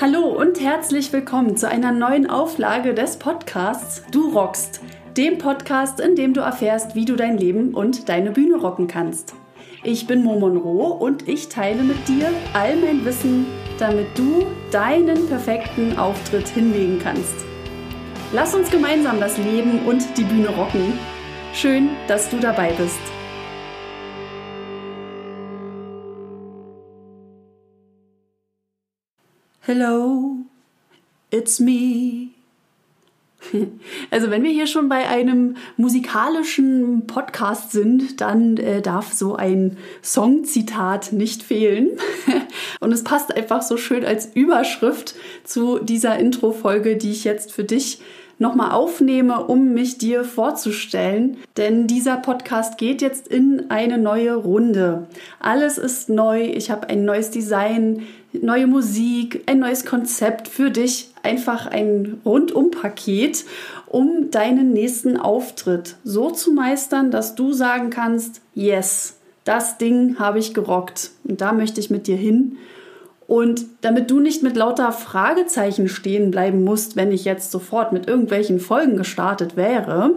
Hallo und herzlich willkommen zu einer neuen Auflage des Podcasts Du rockst, dem Podcast, in dem du erfährst, wie du dein Leben und deine Bühne rocken kannst. Ich bin Mo Monroe und ich teile mit dir all mein Wissen, damit du deinen perfekten Auftritt hinlegen kannst. Lass uns gemeinsam das Leben und die Bühne rocken. Schön, dass du dabei bist. Hello, it's me. Also wenn wir hier schon bei einem musikalischen Podcast sind, dann äh, darf so ein Songzitat nicht fehlen. Und es passt einfach so schön als Überschrift zu dieser Intro-Folge, die ich jetzt für dich nochmal aufnehme, um mich dir vorzustellen. Denn dieser Podcast geht jetzt in eine neue Runde. Alles ist neu. Ich habe ein neues Design, neue Musik, ein neues Konzept für dich. Einfach ein Rundum-Paket, um deinen nächsten Auftritt so zu meistern, dass du sagen kannst, yes, das Ding habe ich gerockt. Und da möchte ich mit dir hin. Und damit du nicht mit lauter Fragezeichen stehen bleiben musst, wenn ich jetzt sofort mit irgendwelchen Folgen gestartet wäre,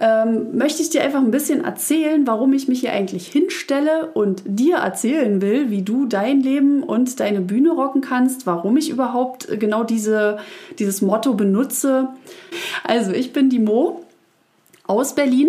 ähm, möchte ich dir einfach ein bisschen erzählen, warum ich mich hier eigentlich hinstelle und dir erzählen will, wie du dein Leben und deine Bühne rocken kannst, warum ich überhaupt genau diese, dieses Motto benutze. Also ich bin die Mo aus Berlin,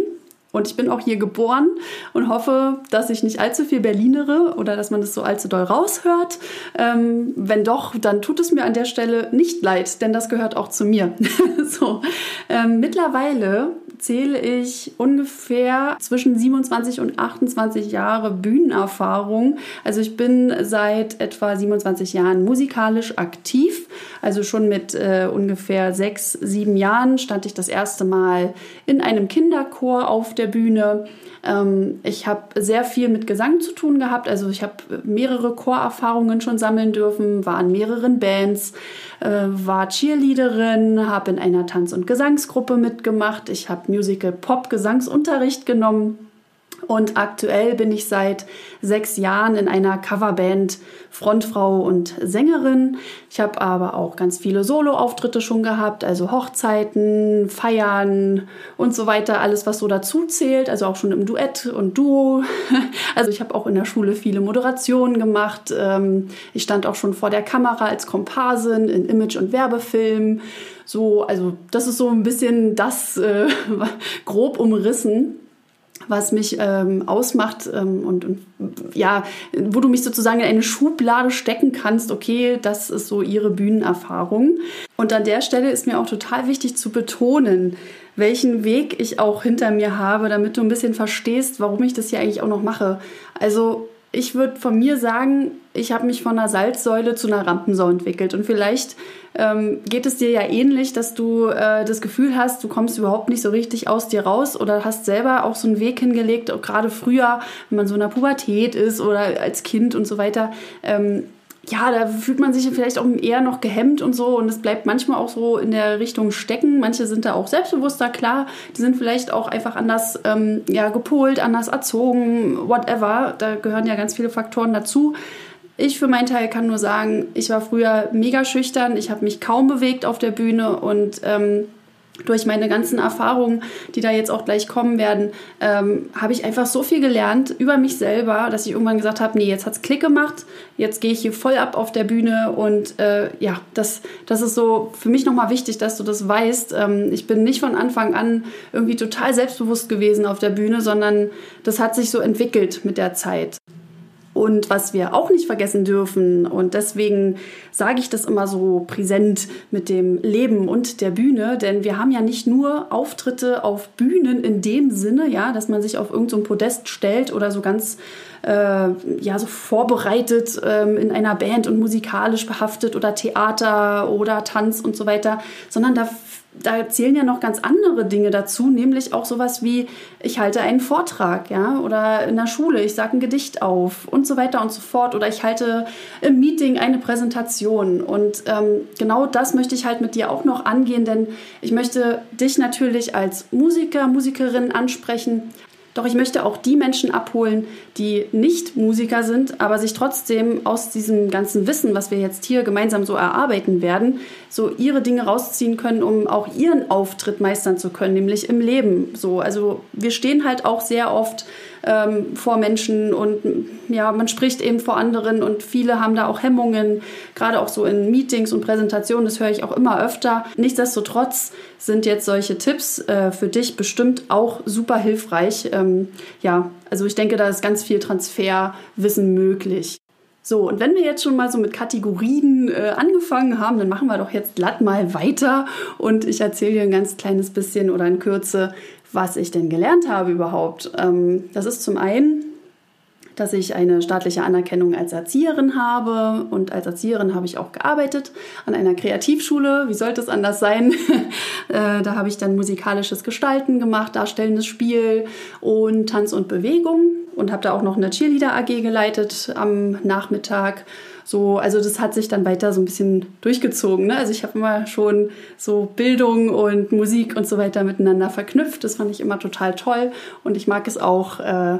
und ich bin auch hier geboren und hoffe, dass ich nicht allzu viel Berlinere oder dass man das so allzu doll raushört. Ähm, wenn doch, dann tut es mir an der Stelle nicht leid, denn das gehört auch zu mir. so, ähm, mittlerweile zähle ich ungefähr zwischen 27 und 28 Jahre Bühnenerfahrung. Also ich bin seit etwa 27 Jahren musikalisch aktiv. Also schon mit äh, ungefähr sechs, sieben Jahren stand ich das erste Mal in einem Kinderchor auf der Bühne. Ähm, ich habe sehr viel mit Gesang zu tun gehabt. Also ich habe mehrere Chorerfahrungen schon sammeln dürfen, war in mehreren Bands, äh, war Cheerleaderin, habe in einer Tanz- und Gesangsgruppe mitgemacht. Ich habe Musical-Pop-Gesangsunterricht genommen und aktuell bin ich seit sechs Jahren in einer Coverband Frontfrau und Sängerin. Ich habe aber auch ganz viele Solo-Auftritte schon gehabt, also Hochzeiten, Feiern und so weiter, alles was so dazu zählt, also auch schon im Duett und Duo. Also ich habe auch in der Schule viele Moderationen gemacht. Ähm, ich stand auch schon vor der Kamera als Komparsin in Image- und Werbefilmen. So, also das ist so ein bisschen das äh, grob umrissen was mich ähm, ausmacht ähm, und, und, ja, wo du mich sozusagen in eine Schublade stecken kannst, okay, das ist so ihre Bühnenerfahrung. Und an der Stelle ist mir auch total wichtig zu betonen, welchen Weg ich auch hinter mir habe, damit du ein bisschen verstehst, warum ich das hier eigentlich auch noch mache. Also ich würde von mir sagen, ich habe mich von einer Salzsäule zu einer Rampensau entwickelt. Und vielleicht ähm, geht es dir ja ähnlich, dass du äh, das Gefühl hast, du kommst überhaupt nicht so richtig aus dir raus oder hast selber auch so einen Weg hingelegt, gerade früher, wenn man so in der Pubertät ist oder als Kind und so weiter. Ähm, ja, da fühlt man sich vielleicht auch eher noch gehemmt und so und es bleibt manchmal auch so in der Richtung stecken. Manche sind da auch selbstbewusster, klar, die sind vielleicht auch einfach anders ähm, ja, gepolt, anders erzogen, whatever. Da gehören ja ganz viele Faktoren dazu. Ich für meinen Teil kann nur sagen, ich war früher mega schüchtern, ich habe mich kaum bewegt auf der Bühne und ähm, durch meine ganzen Erfahrungen, die da jetzt auch gleich kommen werden, ähm, habe ich einfach so viel gelernt über mich selber, dass ich irgendwann gesagt habe, nee, jetzt hat es Klick gemacht, jetzt gehe ich hier voll ab auf der Bühne und äh, ja, das, das ist so für mich nochmal wichtig, dass du das weißt. Ähm, ich bin nicht von Anfang an irgendwie total selbstbewusst gewesen auf der Bühne, sondern das hat sich so entwickelt mit der Zeit. Und was wir auch nicht vergessen dürfen, und deswegen sage ich das immer so präsent mit dem Leben und der Bühne, denn wir haben ja nicht nur Auftritte auf Bühnen in dem Sinne, ja, dass man sich auf irgendein so Podest stellt oder so ganz äh, ja so vorbereitet ähm, in einer Band und musikalisch behaftet oder Theater oder Tanz und so weiter, sondern da da zählen ja noch ganz andere Dinge dazu, nämlich auch sowas wie, ich halte einen Vortrag, ja, oder in der Schule, ich sage ein Gedicht auf und so weiter und so fort, oder ich halte im Meeting eine Präsentation. Und ähm, genau das möchte ich halt mit dir auch noch angehen, denn ich möchte dich natürlich als Musiker, Musikerin ansprechen, Doch ich möchte auch die Menschen abholen, die nicht Musiker sind, aber sich trotzdem aus diesem ganzen Wissen, was wir jetzt hier gemeinsam so erarbeiten werden, so ihre Dinge rausziehen können, um auch ihren Auftritt meistern zu können, nämlich im Leben. So, also wir stehen halt auch sehr oft ähm, vor Menschen und ja, man spricht eben vor anderen und viele haben da auch Hemmungen, gerade auch so in Meetings und Präsentationen, das höre ich auch immer öfter. Nichtsdestotrotz sind jetzt solche Tipps äh, für dich bestimmt auch super hilfreich. Ähm, ja, also ich denke, da ist ganz viel Transferwissen möglich. So, und wenn wir jetzt schon mal so mit Kategorien äh, angefangen haben, dann machen wir doch jetzt glatt mal weiter und ich erzähle dir ein ganz kleines bisschen oder in Kürze, was ich denn gelernt habe überhaupt. Ähm, das ist zum einen, dass ich eine staatliche Anerkennung als Erzieherin habe und als Erzieherin habe ich auch gearbeitet an einer Kreativschule. Wie sollte es anders sein? Äh, da habe ich dann musikalisches Gestalten gemacht, darstellendes Spiel und Tanz und Bewegung und habe da auch noch eine Cheerleader AG geleitet am Nachmittag. So, also das hat sich dann weiter so ein bisschen durchgezogen. Ne? Also ich habe immer schon so Bildung und Musik und so weiter miteinander verknüpft. Das fand ich immer total toll und ich mag es auch. Äh,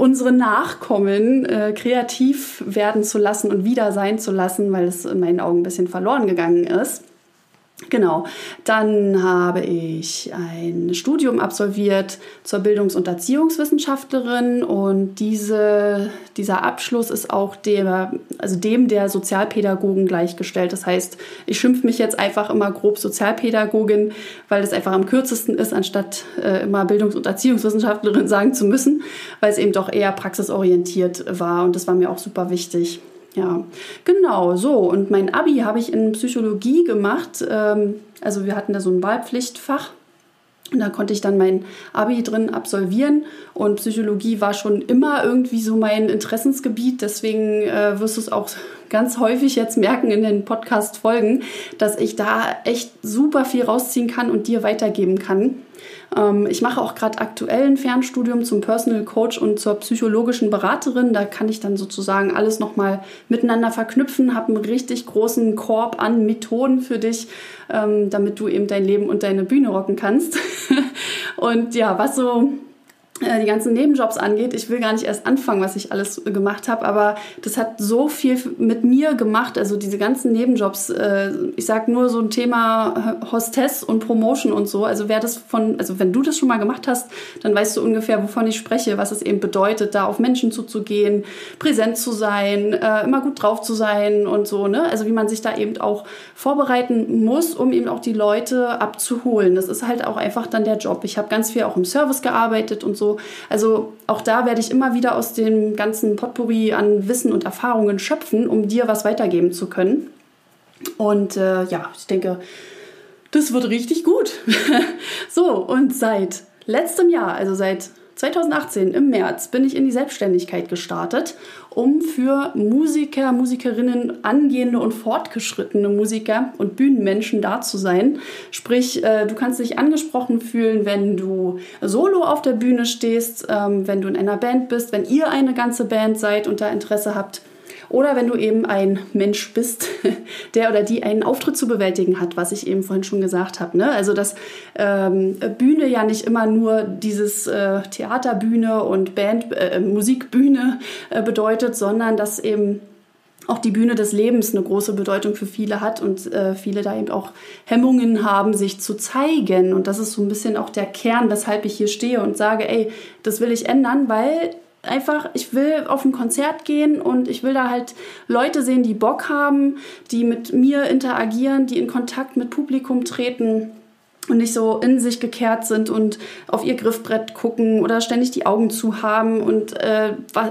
unsere Nachkommen äh, kreativ werden zu lassen und wieder sein zu lassen, weil es in meinen Augen ein bisschen verloren gegangen ist. Genau, dann habe ich ein Studium absolviert zur Bildungs- und Erziehungswissenschaftlerin und diese, dieser Abschluss ist auch dem, also dem der Sozialpädagogen gleichgestellt. Das heißt, ich schimpfe mich jetzt einfach immer grob Sozialpädagogin, weil das einfach am kürzesten ist, anstatt äh, immer Bildungs- und Erziehungswissenschaftlerin sagen zu müssen, weil es eben doch eher praxisorientiert war und das war mir auch super wichtig. Ja, genau, so. Und mein Abi habe ich in Psychologie gemacht. Ähm, also wir hatten da so ein Wahlpflichtfach. Und da konnte ich dann mein Abi drin absolvieren. Und Psychologie war schon immer irgendwie so mein Interessensgebiet. Deswegen äh, wirst du es auch ganz häufig jetzt merken in den Podcast-Folgen, dass ich da echt super viel rausziehen kann und dir weitergeben kann. Ähm, ich mache auch gerade aktuell ein Fernstudium zum Personal Coach und zur psychologischen Beraterin. Da kann ich dann sozusagen alles nochmal miteinander verknüpfen, habe einen richtig großen Korb an Methoden für dich, ähm, damit du eben dein Leben und deine Bühne rocken kannst. und ja, was so die ganzen Nebenjobs angeht. Ich will gar nicht erst anfangen, was ich alles gemacht habe, aber das hat so viel mit mir gemacht. Also diese ganzen Nebenjobs, äh, ich sag nur so ein Thema Hostess und Promotion und so. Also wer das von, also wenn du das schon mal gemacht hast, dann weißt du ungefähr, wovon ich spreche, was es eben bedeutet, da auf Menschen zuzugehen, präsent zu sein, äh, immer gut drauf zu sein und so. Ne? Also wie man sich da eben auch vorbereiten muss, um eben auch die Leute abzuholen. Das ist halt auch einfach dann der Job. Ich habe ganz viel auch im Service gearbeitet und so also auch da werde ich immer wieder aus dem ganzen Potpourri an Wissen und Erfahrungen schöpfen, um dir was weitergeben zu können. Und äh, ja, ich denke, das wird richtig gut. so, und seit letztem Jahr, also seit 2018 im März bin ich in die Selbstständigkeit gestartet, um für Musiker, Musikerinnen, angehende und fortgeschrittene Musiker und Bühnenmenschen da zu sein. Sprich, äh, du kannst dich angesprochen fühlen, wenn du solo auf der Bühne stehst, ähm, wenn du in einer Band bist, wenn ihr eine ganze Band seid und da Interesse habt oder wenn du eben ein Mensch bist, der oder die einen Auftritt zu bewältigen hat, was ich eben vorhin schon gesagt habe. Ne? Also dass ähm, Bühne ja nicht immer nur dieses äh, Theaterbühne und Band, äh, Musikbühne äh, bedeutet, sondern dass eben auch die Bühne des Lebens eine große Bedeutung für viele hat und äh, viele da eben auch Hemmungen haben, sich zu zeigen. Und das ist so ein bisschen auch der Kern, weshalb ich hier stehe und sage, ey, das will ich ändern, weil einfach, ich will auf ein Konzert gehen und ich will da halt Leute sehen, die Bock haben, die mit mir interagieren, die in Kontakt mit Publikum treten und nicht so in sich gekehrt sind und auf ihr Griffbrett gucken oder ständig die Augen zu haben und äh, was,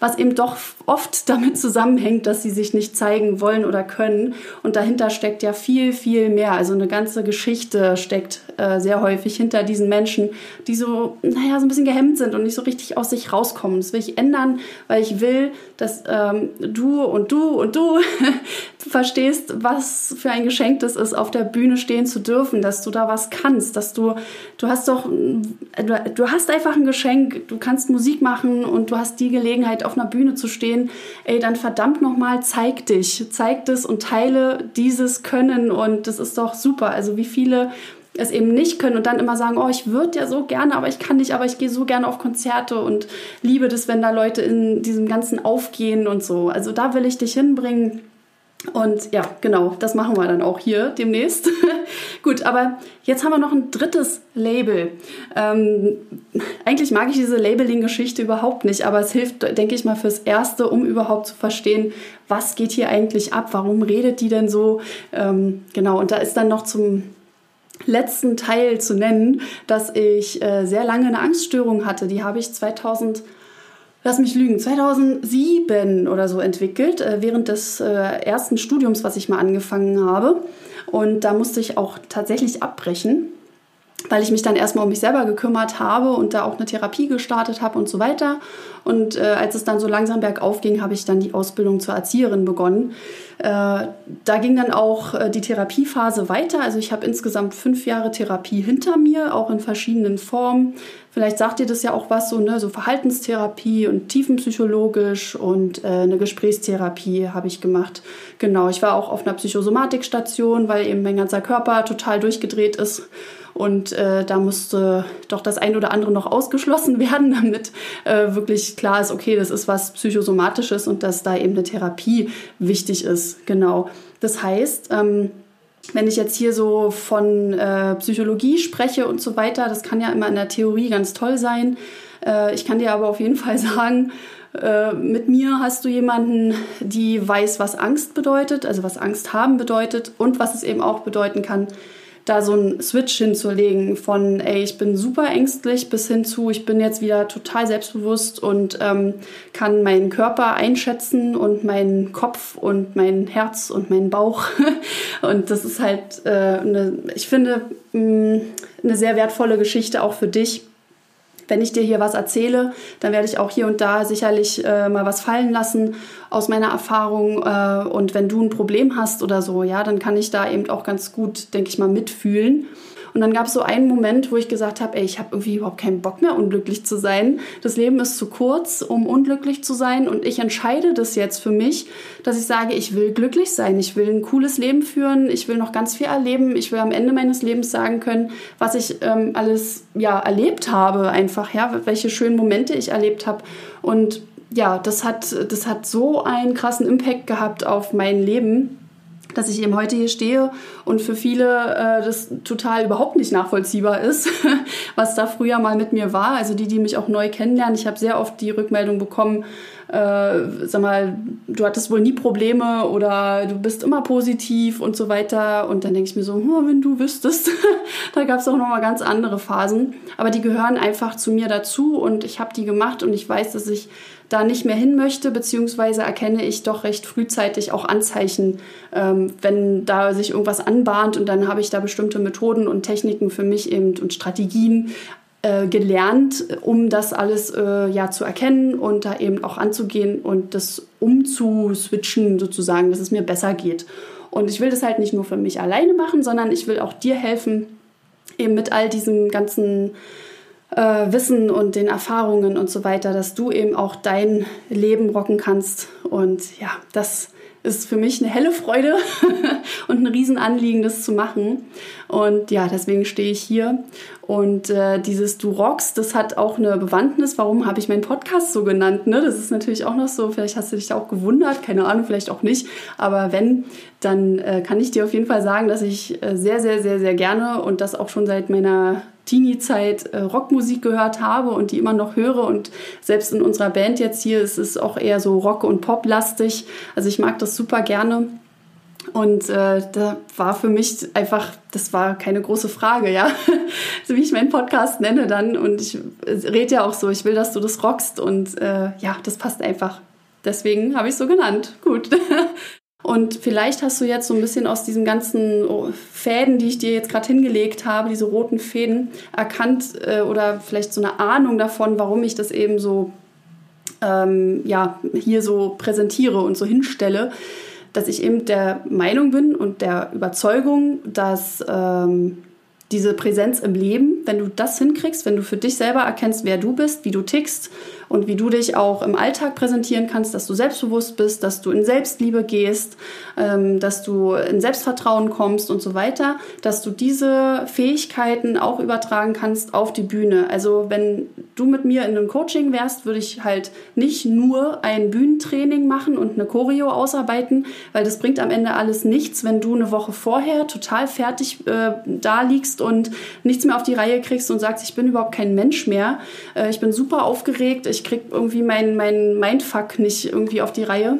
was eben doch oft damit zusammenhängt, dass sie sich nicht zeigen wollen oder können. Und dahinter steckt ja viel, viel mehr. Also eine ganze Geschichte steckt äh, sehr häufig hinter diesen Menschen, die so, naja, so ein bisschen gehemmt sind und nicht so richtig aus sich rauskommen. Das will ich ändern, weil ich will, dass ähm, du und du und du verstehst, was für ein Geschenk das ist, auf der Bühne stehen zu dürfen, dass du da was kannst, dass du, du hast doch, du, hast einfach ein Geschenk, du kannst Musik machen und du hast die Gelegenheit, auf einer Bühne zu stehen, ey, dann verdammt nochmal, zeig dich, zeig das und teile dieses Können und das ist doch super. Also wie viele es eben nicht können und dann immer sagen, oh, ich würde ja so gerne, aber ich kann nicht, aber ich gehe so gerne auf Konzerte und liebe das, wenn da Leute in diesem Ganzen aufgehen und so. Also da will ich dich hinbringen. Und ja, genau, das machen wir dann auch hier demnächst. Gut, aber jetzt haben wir noch ein drittes Label. Ähm, eigentlich mag ich diese Labeling-Geschichte überhaupt nicht, aber es hilft, denke ich mal, fürs Erste, um überhaupt zu verstehen, was geht hier eigentlich ab, warum redet die denn so. Ähm, genau, und da ist dann noch zum letzten Teil zu nennen, dass ich äh, sehr lange eine Angststörung hatte. Die habe ich 2000 lass mich lügen, 2007 oder so entwickelt, äh, während des äh, ersten Studiums, was ich mal angefangen habe. Und da musste ich auch tatsächlich abbrechen, weil ich mich dann erstmal um mich selber gekümmert habe und da auch eine Therapie gestartet habe und so weiter. Und äh, als es dann so langsam bergauf ging, habe ich dann die Ausbildung zur Erzieherin begonnen. Äh, da ging dann auch äh, die Therapiephase weiter. Also ich habe insgesamt fünf Jahre Therapie hinter mir, auch in verschiedenen Formen. Vielleicht sagt ihr das ja auch was, so, ne, so Verhaltenstherapie und tiefenpsychologisch und äh, eine Gesprächstherapie habe ich gemacht. Genau, ich war auch auf einer Psychosomatikstation, weil eben mein ganzer Körper total durchgedreht ist. Und äh, da musste doch das ein oder andere noch ausgeschlossen werden, damit äh, wirklich klar ist, okay, das ist was Psychosomatisches und dass da eben eine Therapie wichtig ist. Genau. Das heißt, ähm, wenn ich jetzt hier so von äh, Psychologie spreche und so weiter, das kann ja immer in der Theorie ganz toll sein. Äh, ich kann dir aber auf jeden Fall sagen, äh, mit mir hast du jemanden, die weiß, was Angst bedeutet, also was Angst haben bedeutet und was es eben auch bedeuten kann, da so einen Switch hinzulegen von, ey, ich bin super ängstlich bis hin zu, ich bin jetzt wieder total selbstbewusst und ähm, kann meinen Körper einschätzen und meinen Kopf und mein Herz und meinen Bauch. und das ist halt, äh, eine, ich finde, mh, mm, eine sehr wertvolle Geschichte auch für dich wenn ich dir hier was erzähle, dann werde ich auch hier und da sicherlich äh, mal was fallen lassen aus meiner Erfahrung. Äh, und wenn du ein Problem hast oder so, ja, dann kann ich da eben auch ganz gut, denke ich mal, mitfühlen. Und dann gab es so einen Moment, wo ich gesagt habe, ey, ich habe irgendwie überhaupt keinen Bock mehr, unglücklich zu sein. Das Leben ist zu kurz, um unglücklich zu sein. Und ich entscheide das jetzt für mich, dass ich sage, ich will glücklich sein. Ich will ein cooles Leben führen. Ich will noch ganz viel erleben. Ich will am Ende meines Lebens sagen können, was ich ähm, alles ja erlebt habe, einfach, ja, welche schönen Momente ich erlebt habe. Und ja, das hat, das hat so einen krassen Impact gehabt auf mein Leben dass ich eben heute hier stehe und für viele äh, das total überhaupt nicht nachvollziehbar ist, was da früher mal mit mir war. Also die, die mich auch neu kennenlernen. Ich habe sehr oft die Rückmeldung bekommen, äh, sag mal, du hattest wohl nie Probleme oder du bist immer positiv und so weiter. Und dann denke ich mir so, hm, wenn du wüsstest, da gab es auch nochmal ganz andere Phasen. Aber die gehören einfach zu mir dazu und ich habe die gemacht und ich weiß, dass ich da nicht mehr hin möchte, beziehungsweise erkenne ich doch recht frühzeitig auch Anzeichen, ähm, wenn da sich irgendwas anbahnt und dann habe ich da bestimmte Methoden und Techniken für mich eben und Strategien äh, gelernt, um das alles äh, ja zu erkennen und da eben auch anzugehen und das umzuswitchen sozusagen, dass es mir besser geht. Und ich will das halt nicht nur für mich alleine machen, sondern ich will auch dir helfen, eben mit all diesem ganzen äh, Wissen und den Erfahrungen und so weiter, dass du eben auch dein Leben rocken kannst. Und ja, das ist für mich eine helle Freude und ein Riesenanliegen, das zu machen. Und ja, deswegen stehe ich hier. Und äh, dieses Du rockst, das hat auch eine Bewandtnis. Warum habe ich meinen Podcast so genannt? Ne? Das ist natürlich auch noch so, vielleicht hast du dich auch gewundert, keine Ahnung, vielleicht auch nicht. Aber wenn, dann äh, kann ich dir auf jeden Fall sagen, dass ich äh, sehr, sehr, sehr, sehr gerne und das auch schon seit meiner Teenie-Zeit äh, Rockmusik gehört habe und die immer noch höre. Und selbst in unserer Band jetzt hier ist es auch eher so Rock- und Pop-lastig. Also ich mag das super gerne. Und äh, da war für mich einfach, das war keine große Frage, ja. so wie ich meinen Podcast nenne dann. Und ich rede ja auch so, ich will, dass du das rockst. Und äh, ja, das passt einfach. Deswegen habe ich es so genannt. Gut. Und vielleicht hast du jetzt so ein bisschen aus diesen ganzen oh, Fäden, die ich dir jetzt gerade hingelegt habe, diese roten Fäden, erkannt äh, oder vielleicht so eine Ahnung davon, warum ich das eben so ähm, ja, hier so präsentiere und so hinstelle, dass ich eben der Meinung bin und der Überzeugung, dass ähm, diese Präsenz im Leben, wenn du das hinkriegst, wenn du für dich selber erkennst, wer du bist, wie du tickst und wie du dich auch im Alltag präsentieren kannst, dass du selbstbewusst bist, dass du in Selbstliebe gehst, ähm, dass du in Selbstvertrauen kommst und so weiter, dass du diese Fähigkeiten auch übertragen kannst auf die Bühne. Also wenn du mit mir in einem Coaching wärst, würde ich halt nicht nur ein Bühnentraining machen und eine Choreo ausarbeiten, weil das bringt am Ende alles nichts, wenn du eine Woche vorher total fertig äh, da liegst und nichts mehr auf die Reihe kriegst und sagst, ich bin überhaupt kein Mensch mehr. Äh, ich bin super aufgeregt, ich krieg irgendwie mein, mein Mindfuck nicht irgendwie auf die Reihe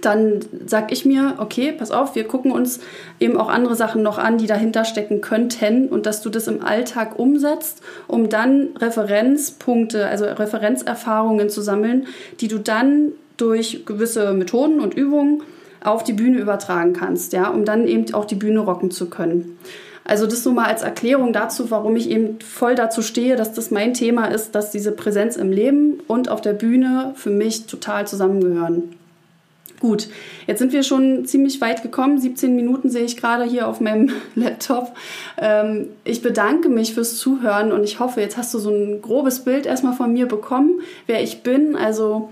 dann sag ich mir, okay, pass auf, wir gucken uns eben auch andere Sachen noch an, die dahinter stecken könnten und dass du das im Alltag umsetzt, um dann Referenzpunkte, also Referenzerfahrungen zu sammeln, die du dann durch gewisse Methoden und Übungen auf die Bühne übertragen kannst, ja, um dann eben auch die Bühne rocken zu können. Also das so mal als Erklärung dazu, warum ich eben voll dazu stehe, dass das mein Thema ist, dass diese Präsenz im Leben und auf der Bühne für mich total zusammengehören. Gut, jetzt sind wir schon ziemlich weit gekommen. 17 Minuten sehe ich gerade hier auf meinem Laptop. Ähm, ich bedanke mich fürs Zuhören und ich hoffe, jetzt hast du so ein grobes Bild erstmal von mir bekommen, wer ich bin. Also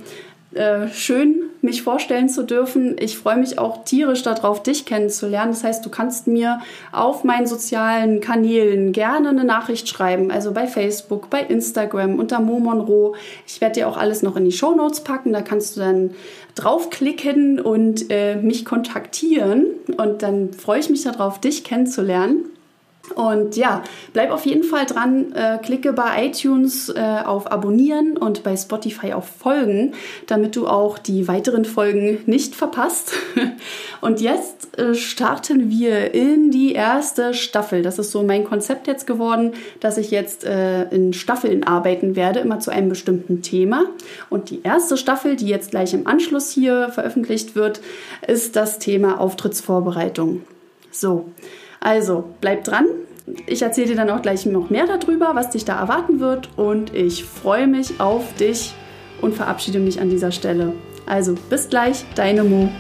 äh, schön, mich vorstellen zu dürfen. Ich freue mich auch tierisch darauf, dich kennenzulernen. Das heißt, du kannst mir auf meinen sozialen Kanälen gerne eine Nachricht schreiben, also bei Facebook, bei Instagram, unter Mo Monroe. Ich werde dir auch alles noch in die Show Notes packen. Da kannst du dann draufklicken und äh, mich kontaktieren. Und dann freue ich mich darauf, dich kennenzulernen. Und ja, bleib auf jeden Fall dran, äh, klicke bei iTunes äh, auf Abonnieren und bei Spotify auf Folgen, damit du auch die weiteren Folgen nicht verpasst. und jetzt äh, starten wir in die erste Staffel. Das ist so mein Konzept jetzt geworden, dass ich jetzt äh, in Staffeln arbeiten werde, immer zu einem bestimmten Thema. Und die erste Staffel, die jetzt gleich im Anschluss hier veröffentlicht wird, ist das Thema Auftrittsvorbereitung. So. Also bleib dran. Ich erzähle dir dann auch gleich noch mehr darüber, was dich da erwarten wird. Und ich freue mich auf dich und verabschiede mich an dieser Stelle. Also bis gleich, deine Mo.